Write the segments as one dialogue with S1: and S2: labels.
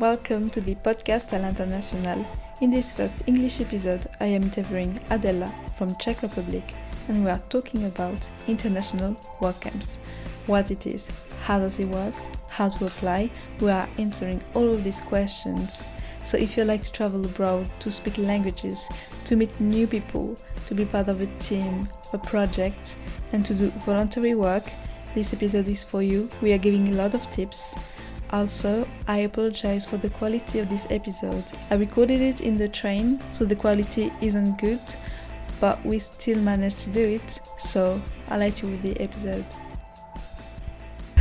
S1: Welcome to the podcast à l'international. In this first English episode, I am interviewing Adela from Czech Republic and we are talking about international work camps. What it is, how does it work, how to apply. We are answering all of these questions. So if you like to travel abroad, to speak languages, to meet new people, to be part of a team, a project, and to do voluntary work, this episode is for you. We are giving a lot of tips. Also, I apologize for the quality of this episode. I recorded it in the train, so the quality isn't good, but we still managed to do it, so I'll let you with the episode.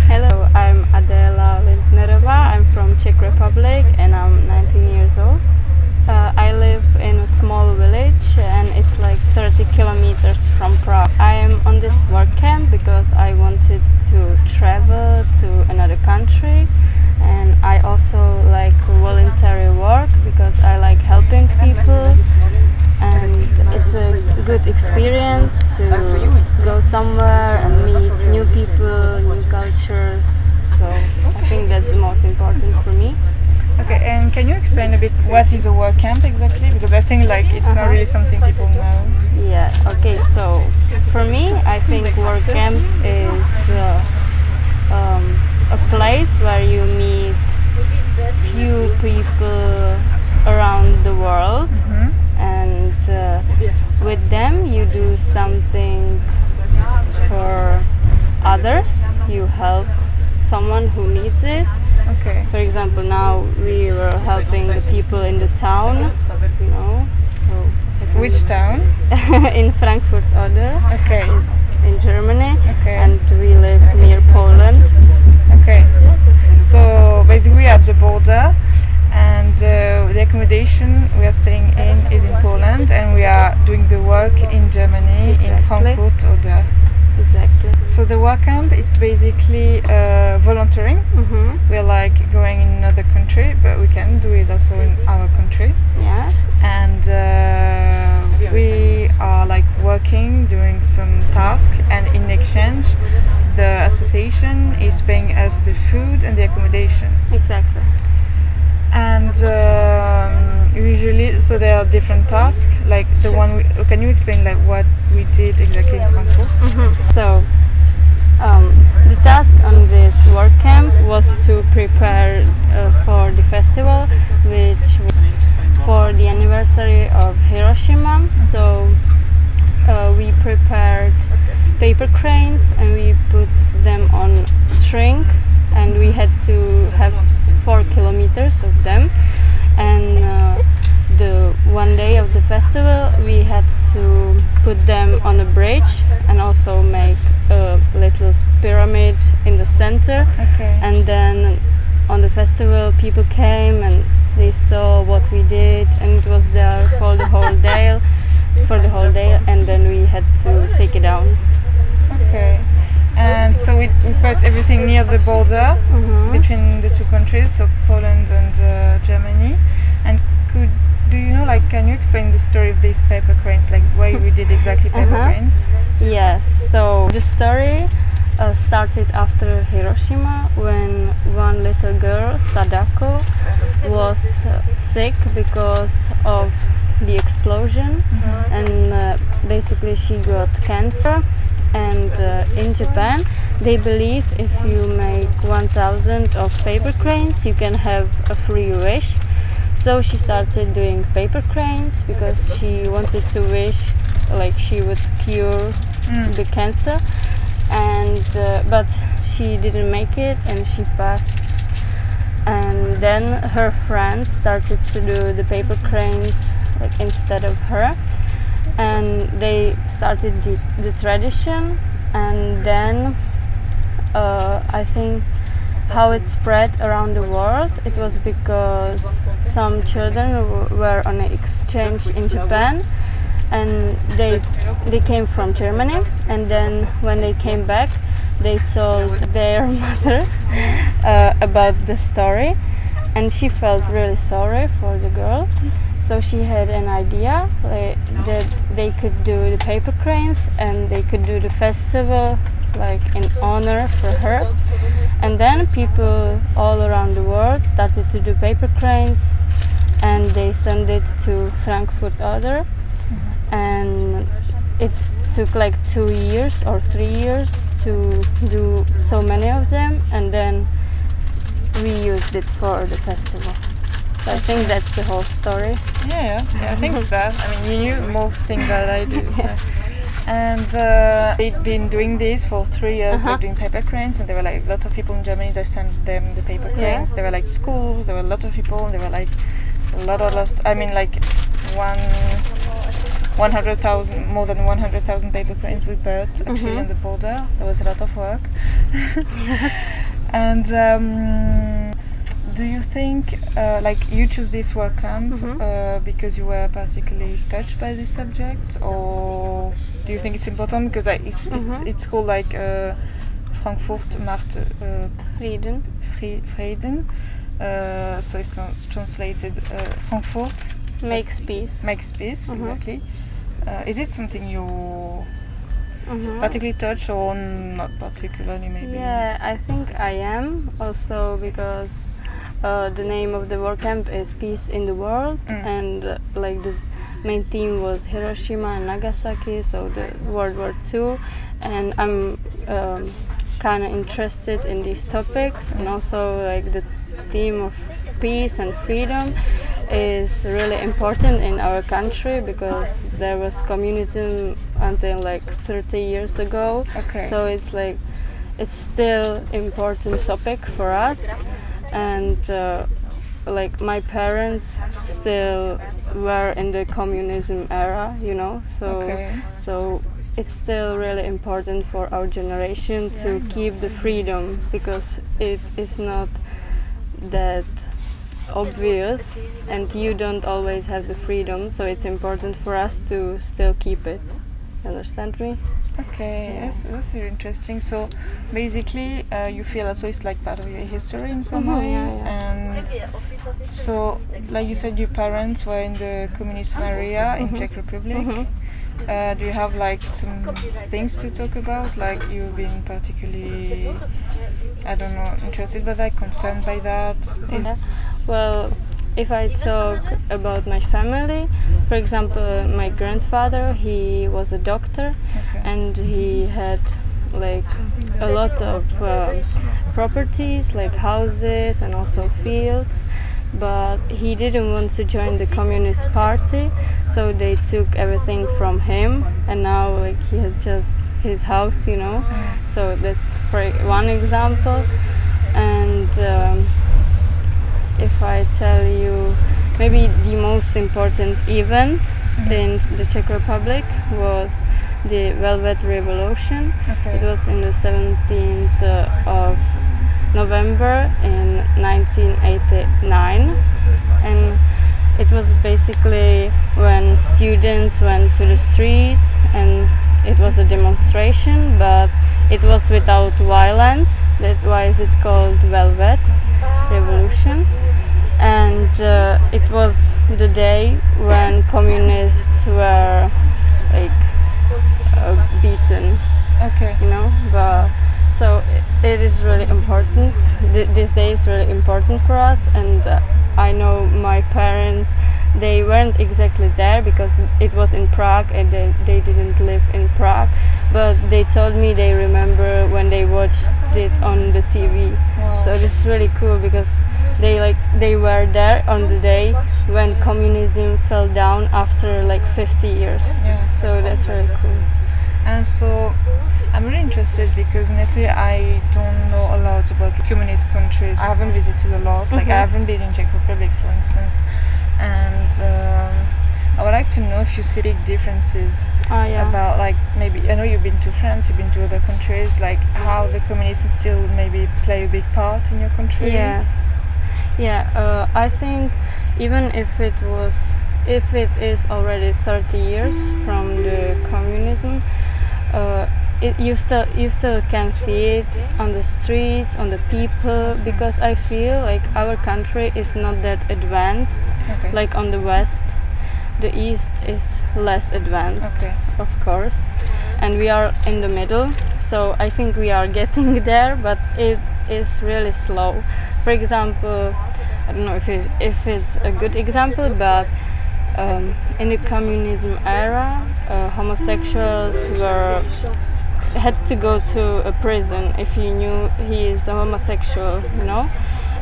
S2: Hello, I'm Adela Lindnerova. I'm from Czech Republic and I'm 19 years old. Uh, I live in a small village and it's like 30 kilometers from Prague. I am on this work camp because I wanted to travel to another country and I also like voluntary work because I like helping people and it's a good experience to go somewhere and meet new people, new cultures. So I think that's the most important for me.
S1: Okay, and can you explain a bit what is a work camp exactly? Because I think like it's not
S2: Uh-huh.
S1: really something people know.
S2: Yeah, okay, so for me, I think work camp is uh, um, a place where you meet few people around the world
S1: Mhm.
S2: and uh, with them you do something for others, you help someone who needs it.
S1: Okay.
S2: For example, now we were helping the people in the town, you know. So
S1: Which town?
S2: in Frankfurt Oder.
S1: Okay.
S2: It's in Germany,
S1: Okay.
S2: and we live near Poland.
S1: Okay. So basically, we are at the border, and uh, the accommodation we are staying in is in Poland, and we are doing the work in Germany, in
S2: Exactly.
S1: Frankfurt oder. So the work camp is basically uh, volunteering.
S2: hmm
S1: We're like going in another country, but we can do it also in our country.
S2: Yeah.
S1: and uh, we are like working doing some task and in exchange the association is paying us the food and the accommodation
S2: Exactly.
S1: and um, usually so there are different tasks like the one we, can you explain like what we did exactly in frankfurt
S2: So, um, the task on this work camp was to prepare uh, for the festival, which was for the anniversary of Hiroshima. So, uh, we prepared paper cranes and we put them on string, and we had to have four kilometers of them. And uh, the one day of the festival, we had to put them on a bridge and also make a little pyramid in the center.
S1: okay
S2: And then on the festival, people came and they saw what we did, and it was there for the whole day, for the whole day. And then we had to take it down.
S1: okay and so we, we put everything near the border between the two countries so poland and uh, germany and could do you know like can you explain the story of these paper cranes like why we did exactly paper
S2: Uh-huh.
S1: cranes
S2: Yes, so the story uh, started after Hiroshima when one little girl, Sadako, was uh, sick because of the explosion and uh, basically she got cancer. And uh, in Japan, they believe if you make 1000 of paper cranes, you can have a free wish. So she started doing paper cranes because she wanted to wish like she would cure the cancer. And uh, but she didn't make it and she passed. And then her friends started to do the paper cranes like instead of her. And they started the, the tradition. And then uh, I think how it spread around the world it was because some children were on an exchange in Japan and they they came from Germany. And then when they came back they told their mother uh, about the story. And she felt really sorry for the girl. So she had an idea like, that they could do the paper cranes and they could do the festival like in honor for her. And then people all around the world started to do paper cranes and they sent it to Frankfurt Oder. And it took like two years or three years to do so many of them and then we used it for the festival. So I think that's the whole story.
S1: Yeah, yeah, yeah I think it's that. I mean, you knew more things than I do. So. And uh, they'd been doing this for three years,
S2: Uh-huh.
S1: like doing paper cranes, and there were like a lot of people in Germany that sent them the paper
S2: Yeah.
S1: cranes. There were like schools, there were a lot of people, and there were like a lot, a lot. I mean, like one. 100,000, more than 100,000 paper cranes we built actually
S2: Mhm.
S1: on the border. There was a lot of work. yes. And um, do you think, uh, like, you choose this work camp
S2: Mhm.
S1: uh, because you were particularly touched by this subject, or do you think it's important because like, it's, it's
S2: Mhm.
S1: it's called like uh, Frankfurt macht uh,
S2: Frieden.
S1: Fri- Frieden, uh, so it's translated uh, Frankfurt
S2: Makes peace.
S1: makes peace
S2: Mhm.
S1: exactly. Uh, is it something you
S2: Mhm.
S1: particularly touch or not particularly maybe?
S2: Yeah, I think I am also because uh, the name of the work camp is Peace in the World,
S1: Mm.
S2: and uh, like the main theme was Hiroshima and Nagasaki, so the World War II, and I'm um, kind of interested in these topics, and also like the theme of peace and freedom is really important in our country because there was communism until like 30 years ago.
S1: Okay.
S2: so it's like it's still important topic for us. And uh, like my parents still were in the communism era you know? So
S1: Okay.
S2: so it's still really important for our generation to keep the freedom because it is not that obvious and you don't always have the freedom so it's important for us to still keep it understand me
S1: Okay,
S2: Yeah.
S1: that's, that's interesting. So basically, uh, you feel also it's like part of your history in some
S2: Mhm,
S1: way.
S2: yeah,
S1: And so, like you said, your parents were in the communist area in Czech Republic.
S2: Mhm.
S1: Uh, do you have like some things to talk about? Like you've been particularly, I don't know, interested by that, concerned by that?
S2: Yeah. Well, if I talk about my family, for example, my grandfather, he was a doctor
S1: Okay.
S2: and he had like a lot of uh, properties, like houses and also fields. But he didn't want to join the Communist Party, so they took everything from him, and now like he has just his house, you know. So that's for one example, and. Um, if I tell you maybe the most important event mm-hmm. in the Czech Republic was the Velvet Revolution.
S1: Okay.
S2: It was in the 17th of November in 1989 and it was basically when students went to the streets and it was a demonstration but it was without violence that why is it called velvet ah, revolution and uh, it was the day when communists were like uh, beaten
S1: Okay.
S2: you know but so it is really important Th- this day is really important for us and uh, i know my parents they weren't exactly there because it was in prague and they, they didn't live in prague but they told me they remember when they watched it on the tv
S1: Wow.
S2: so this is really cool because they like they were there on the day when communism fell down after like 50 years
S1: Yeah.
S2: so that's really cool
S1: And so I'm really interested because honestly I don't know a lot about communist countries. I haven't visited a lot. Like I
S2: Mhm.
S1: haven't been in Czech Republic, for instance. And um, I would like to know if you see big differences
S2: Ah, yeah.
S1: about like maybe I know you've been to France, you've been to other countries. Like how the communism still maybe play a big part in your country.
S2: Yes. Yeah, uh, I think even if it was, if it is already 30 years from the communism, uh, it, you still you still can see it on the streets, on the people, because I feel like our country is not that advanced,
S1: Okay.
S2: like on the west. The east is less advanced
S1: Okay.
S2: of course and we are in the middle so i think we are getting there but it is really slow. For example, I don't know if it, if it's a good example, but um, in the communism era, uh, homosexuals were had to go to a prison if he knew he is a homosexual, you know.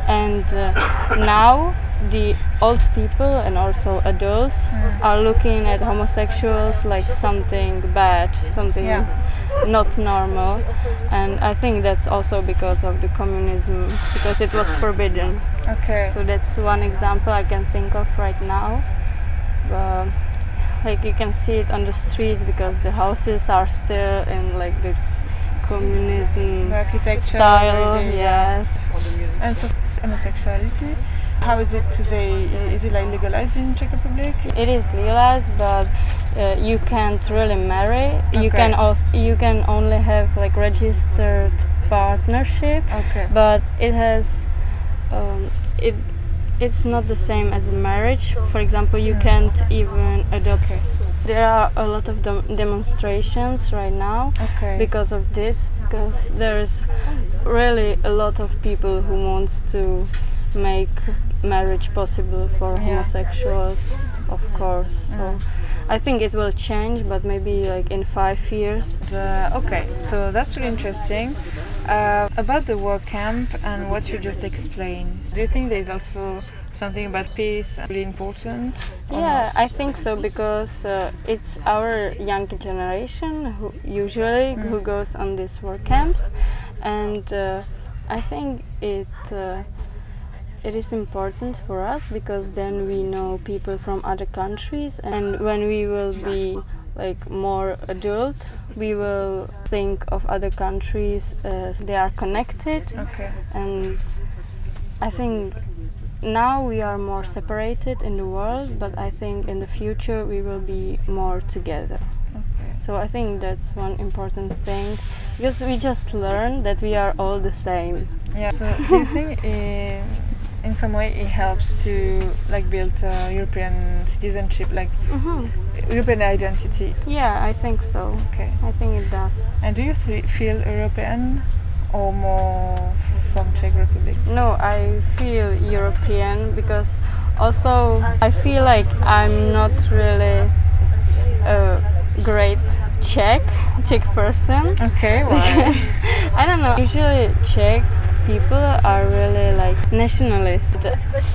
S2: And uh, now the old people and also adults mm. are looking at homosexuals like something bad, something
S1: Yeah.
S2: not normal. And I think that's also because of the communism, because it was forbidden.
S1: Okay.
S2: So that's one example I can think of right now. But like you can see it on the streets because the houses are still in like the communism
S1: the architecture.
S2: style.
S1: really,
S2: Yes.
S1: And so homosexuality. How is it today? Is it like legalized in Czech Republic?
S2: It is legalized, but uh, you can't really marry. You can also you can only have like registered partnership,
S1: Okay.
S2: but it has um, it. It's not the same as a marriage. For example, you can't even adopt.
S1: Okay.
S2: There are a lot of dem- demonstrations right now
S1: Okay.
S2: because of this. Because there's really a lot of people who wants to make marriage possible for homosexuals, of course. So I think it will change, but maybe like in five years.
S1: Uh, okay, so that's really interesting. Uh, about the work camp and what you just explained, do you think there's also something about peace really important?
S2: Yeah,
S1: not?
S2: I think so because uh, it's our young generation who usually who goes on these work camps, and uh, I think it uh, it is important for us because then we know people from other countries, and when we will be like more adult, we will think of other countries as they are connected
S1: Okay.
S2: and I think now we are more separated in the world, but I think in the future we will be more together.
S1: Okay.
S2: So I think that's one important thing because we just learn that we are all the same.
S1: Yeah. So do you think in, in some way it helps to like build uh, European citizenship, like European identity?
S2: Yeah, I think so.
S1: Okay.
S2: I think it does.
S1: And do you th- feel European or more f- from Czech Republic?
S2: No, I feel European because also I feel like I'm not really a great Czech Czech person.
S1: Okay. Why?
S2: I don't know. Usually Czech people are really like nationalist.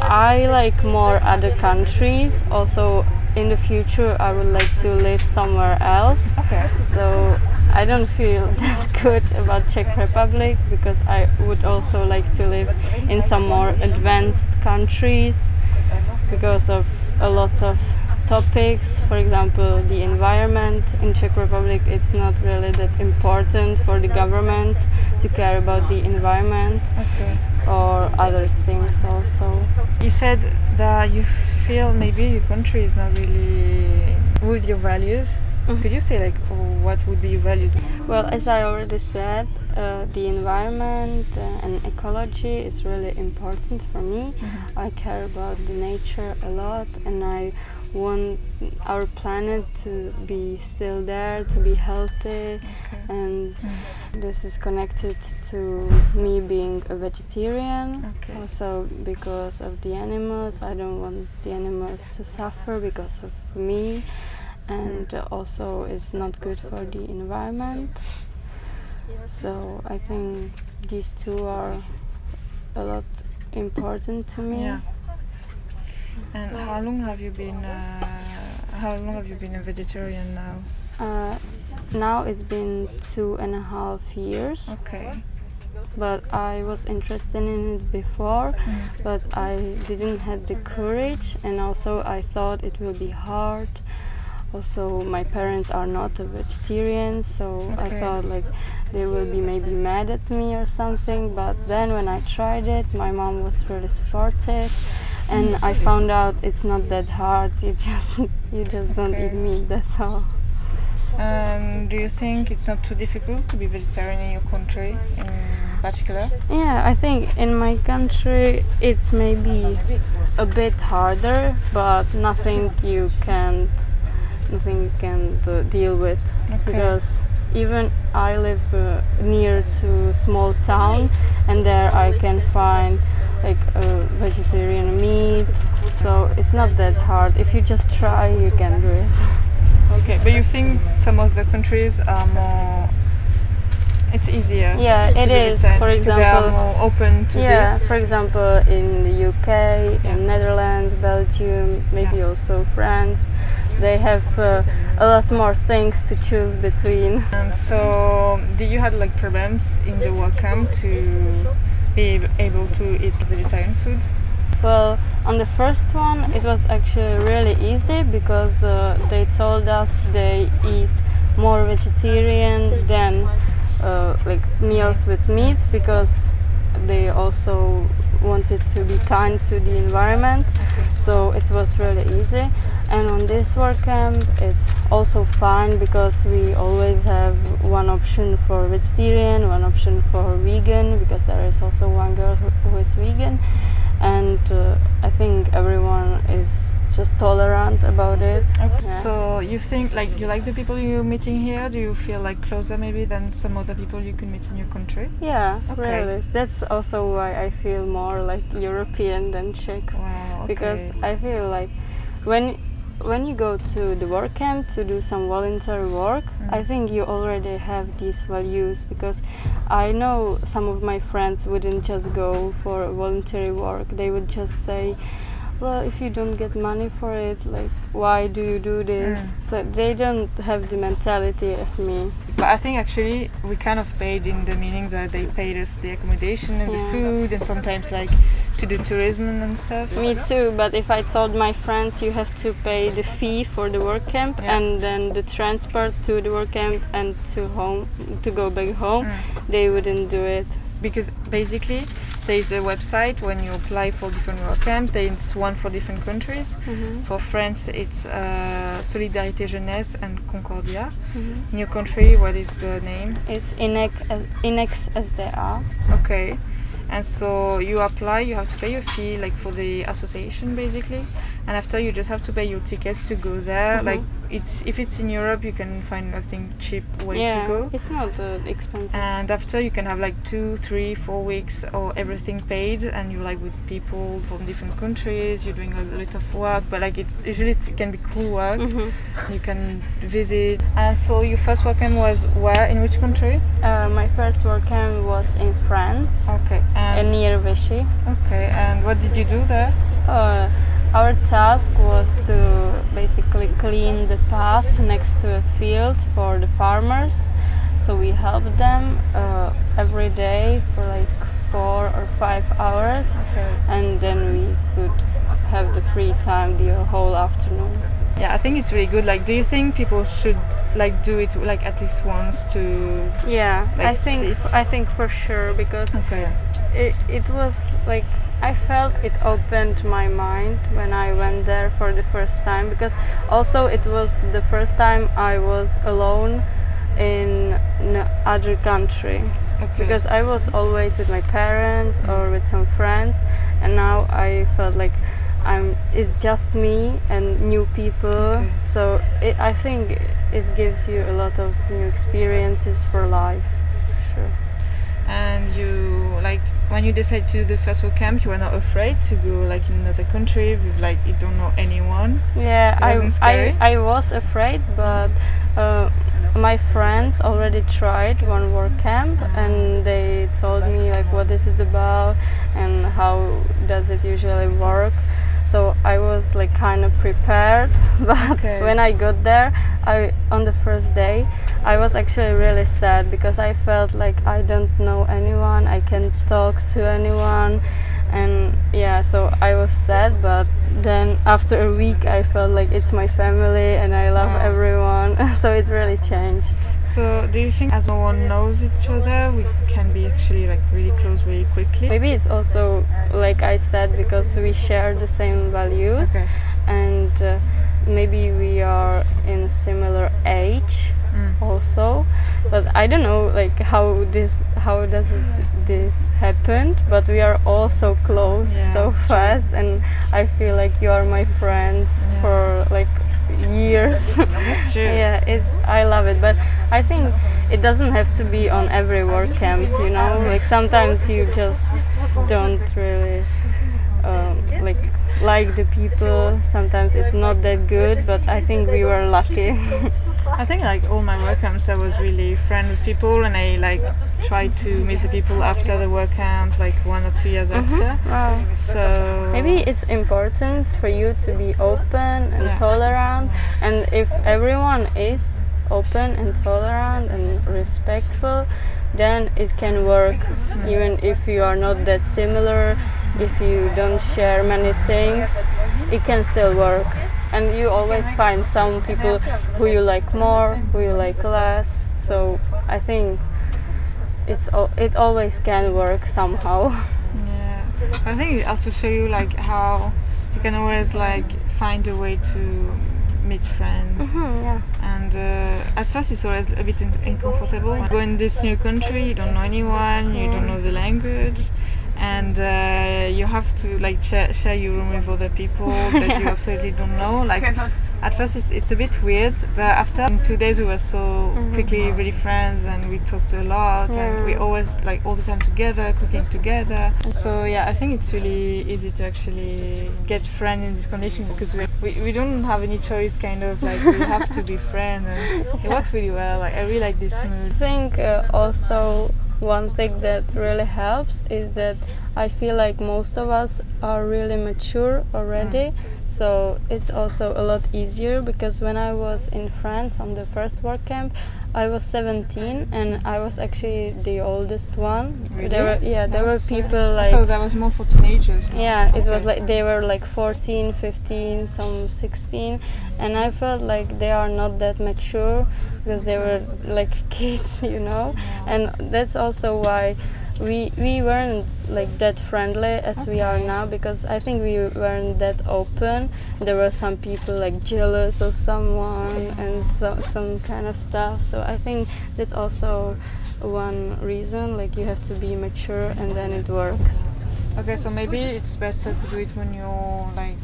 S2: I like more other countries. Also in the future I would like to live somewhere else.
S1: okay.
S2: So I don't feel that good about Czech Republic because I would also like to live in some more advanced countries because of a lot of topics. For example, the environment in Czech Republic it's not really that important for the government to care about the environment
S1: Okay.
S2: or other things also.
S1: You said that you feel maybe your country is not really with your values. Could you say like what would be your values?
S2: Well, as I already said, uh, the environment and ecology is really important for me. I care about the nature a lot, and I want our planet to be still there, to be healthy, and this is connected to me being a vegetarian.
S1: Okay.
S2: Also, because of the animals, I don't want the animals to suffer because of me, and uh, also it's not good for the environment. So I think these two are a lot important to me.
S1: Yeah. And how long have you been? Uh, how long have you been a vegetarian now?
S2: Uh, now it's been two and a half years,
S1: Okay.
S2: but I was interested in it before,
S1: Mm.
S2: but I didn't have the courage, and also I thought it will be hard. Also, my parents are not a vegetarian, so I thought like they will be maybe mad at me or something. But then when I tried it, my mom was really supportive, and I found out it's not that hard. You just you just don't eat meat. That's all.
S1: Um, do you think it's not too difficult to be vegetarian in your country, in particular?
S2: Yeah, I think in my country it's maybe a bit harder, but nothing you can't nothing you can uh, deal with
S1: Okay.
S2: because even I live uh, near to small town, and there I can find like uh, vegetarian meat. So it's not that hard. If you just try, you can do it.
S1: Okay, but you think some of the countries are more. It's easier.
S2: Yeah, it
S1: easier
S2: For
S1: because they are
S2: example-
S1: more open to
S2: yeah,
S1: this.
S2: for example, in the UK, in Netherlands, Belgium, maybe
S1: Yeah.
S2: also France, they have uh, a lot more things to choose between.
S1: And so, did you had like problems in the work camp to be able to eat vegetarian food?
S2: Well, on the first one, it was actually really easy because uh, they told us they eat more vegetarian than uh, like meals with meat because they also wanted to be kind to the environment. So it was really easy. And on this work camp, it's also fine because we always have one option for vegetarian, one option for vegan, because there is also one girl who, who is vegan. And uh, I think everyone is just tolerant about it.
S1: Okay.
S2: Yeah.
S1: So you think like you like the people you're meeting here? Do you feel like closer maybe than some other people you can meet in your country?
S2: Yeah,
S1: Okay.
S2: really. That's also why I feel more like European than Czech.
S1: Wow. okay. because.
S2: I feel like when when you go to the work camp to do some voluntary work, mm. I think you already have these values because I know some of my friends wouldn't just go for voluntary work. They would just say, well, if you don't get money for it, like why do you do this? So they don't have the mentality as me.
S1: But I think actually we kind of paid in the meaning that they paid us the accommodation and the food and sometimes like to do tourism and stuff.
S2: Me too, but if I told my friends you have to pay the fee for the work camp
S1: Yeah.
S2: and then the transport to the work camp and to home to go back home,
S1: Mm.
S2: they wouldn't do it.
S1: Because basically there is a website when you apply for different work camp. There's one for different countries. For France, it's uh, Solidarité Jeunesse and Concordia. In your country, what is the name?
S2: It's INEX, INEX SDA.
S1: Okay. And so you apply, you have to pay a fee like for the association basically. And after you just have to pay your tickets to go there.
S2: Mhm.
S1: Like it's if it's in Europe you can find I think cheap way
S2: yeah,
S1: to go.
S2: it's not uh, expensive.
S1: And after you can have like two, three, four weeks or everything paid and you're like with people from different countries, you're doing a lot of work, but like it's usually it can be cool work.
S2: Mhm.
S1: You can visit. And so your first work camp was where in which country?
S2: Uh, my first work camp was in France,
S1: Okay. And
S2: near Vichy.
S1: okay, and what did you do there?
S2: Uh, our task was to basically clean the path next to a field for the farmers. So we helped them uh, every day for like four or five hours,
S1: Okay.
S2: and then we could have the free time the whole afternoon.
S1: Yeah, I think it's really good. Like, do you think people should like do it like at least once to?
S2: Yeah, I think I think for sure because
S1: Okay.
S2: It, it was like I felt it opened my mind when I went there for the first time because also it was the first time I was alone in another country
S1: Okay.
S2: because I was always with my parents or with some friends and now I felt like I'm it's just me and new people
S1: Okay.
S2: so it, I think it gives you a lot of new experiences for life sure
S1: and you like when you decide to do the first work camp, you were not afraid to go like in another country with like you don't know anyone.
S2: Yeah, I? I, I was afraid, but uh, my friends already tried one work camp
S1: Ah.
S2: and they told me like what is it about and how does it usually work. So I was like kind of prepared, but
S1: Okay.
S2: when I got there, I on the first day, I was actually really sad because I felt like I don't know anyone, I can't talk to anyone, and yeah, so I was sad. But then after a week, I felt like it's my family and I love
S1: Wow.
S2: everyone. so it really changed.
S1: So do you think as no one knows each other, we can be actually like really close really quickly?
S2: Maybe it's also like I said because we share the same values
S1: Okay.
S2: and uh, maybe we are in a similar age
S1: Mm.
S2: also but i don't know like how this how does it, this happen but we are all so close
S1: Yeah,
S2: so
S1: it's true.
S2: fast and i feel like you are my friends
S1: Yeah.
S2: for like years
S1: That's true.
S2: yeah it's i love it but i think it doesn't have to be on every work camp you know like sometimes you just don't really um, like like the people sometimes it's not that good but i think we were lucky
S1: i think like all my work camps i was really friend with people and i like tried to meet the people after the work camp like one or two years mm-hmm. after wow. so
S2: maybe it's important for you to be open and yeah. tolerant and if everyone is open and tolerant and respectful then it can work mm. even if you are not that similar if you don't share many things it can still work and you always find some people who you like more who you like less so i think it's it always can work somehow
S1: yeah i think it also show you like how you can always like find a way to meet friends.
S2: Mm-hmm, yeah.
S1: And uh, at first, it's always a bit uncomfortable. Go in this new country, you don't know anyone, you don't know the language, and uh, you have to like share, share your room with other people that you absolutely don't know. Like at first, it's, it's a bit weird, but after two days, we were so mm-hmm. quickly really friends, and we talked a lot, yeah. and we always like all the time together, cooking together. So yeah, I think it's really easy to actually get friends in this condition because we, we, we don't have any choice. Kind of like we have to be friends, and it works really well. Like I really like this mood.
S2: I think uh, also one thing that really helps is that I feel like most of us are really mature already. Mm. So it's also a lot easier because when I was in France on the first work camp, I was 17 and I was actually the oldest one.
S1: Really?
S2: There were yeah, there were uh, people like
S1: So that was more for teenagers.
S2: Yeah, it okay. was like they were like 14, 15, some 16 and I felt like they are not that mature because they were like kids, you know. And that's also why we we weren't like that friendly as okay. we are now because I think we weren't that open. There were some people like jealous of someone and so, some kind of stuff. So I think that's also one reason. Like you have to be mature and then it works.
S1: Okay, so maybe it's better to do it when you're like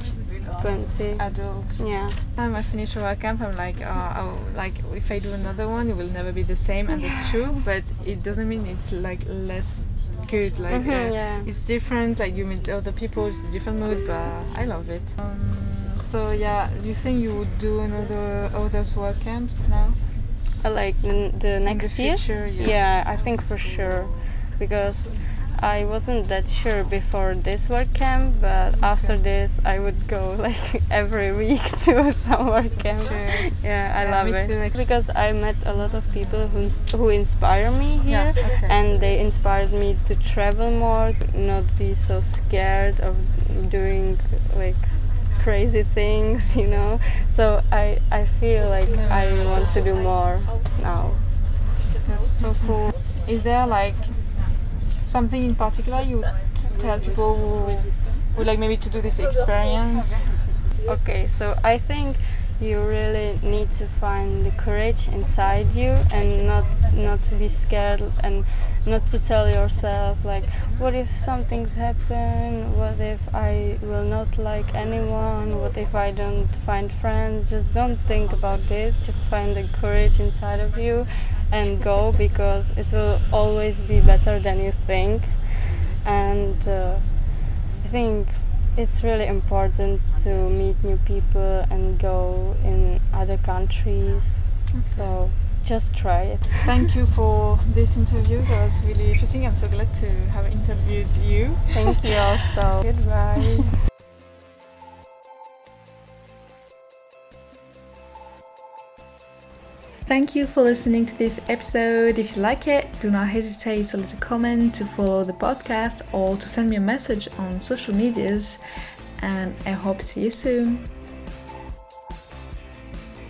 S2: 20
S1: adults.
S2: Yeah.
S1: Time I finish our camp, I'm like, uh, oh, like if I do another one, it will never be the same, and it's true. But it doesn't mean it's like less good. Like
S2: mm-hmm, uh, yeah.
S1: it's different. Like you meet other people, it's a different mood, but I love it. Um, so yeah, do you think you would do another others work camps now?
S2: Uh, like the, the next
S1: year?
S2: Yeah. yeah, I think for sure, because I wasn't that sure before this work camp, but okay. after this, I would go like every week to some work camp. Yeah, I yeah, love it too, because I met a lot of people who who inspire me here, yeah, okay. and they inspired me to travel more, not be so scared of doing like crazy things, you know. So I I feel like I want to do more now.
S1: That's so cool. Is there like something in particular you would tell people who would like maybe to do this experience?
S2: Okay, so I think you really need to find the courage inside you and not not to be scared and not to tell yourself like what if something's happen what if i will not like anyone what if i don't find friends just don't think about this just find the courage inside of you and go because it will always be better than you think. And uh, I think it's really important to meet new people and go in other countries. Okay. So just try it.
S1: Thank you for this interview. That was really interesting. I'm so glad to have interviewed you.
S2: Thank you also. Goodbye.
S1: Thank you for listening to this episode. If you like it, do not hesitate to leave a comment, to follow the podcast, or to send me a message on social medias. And I hope to see you soon.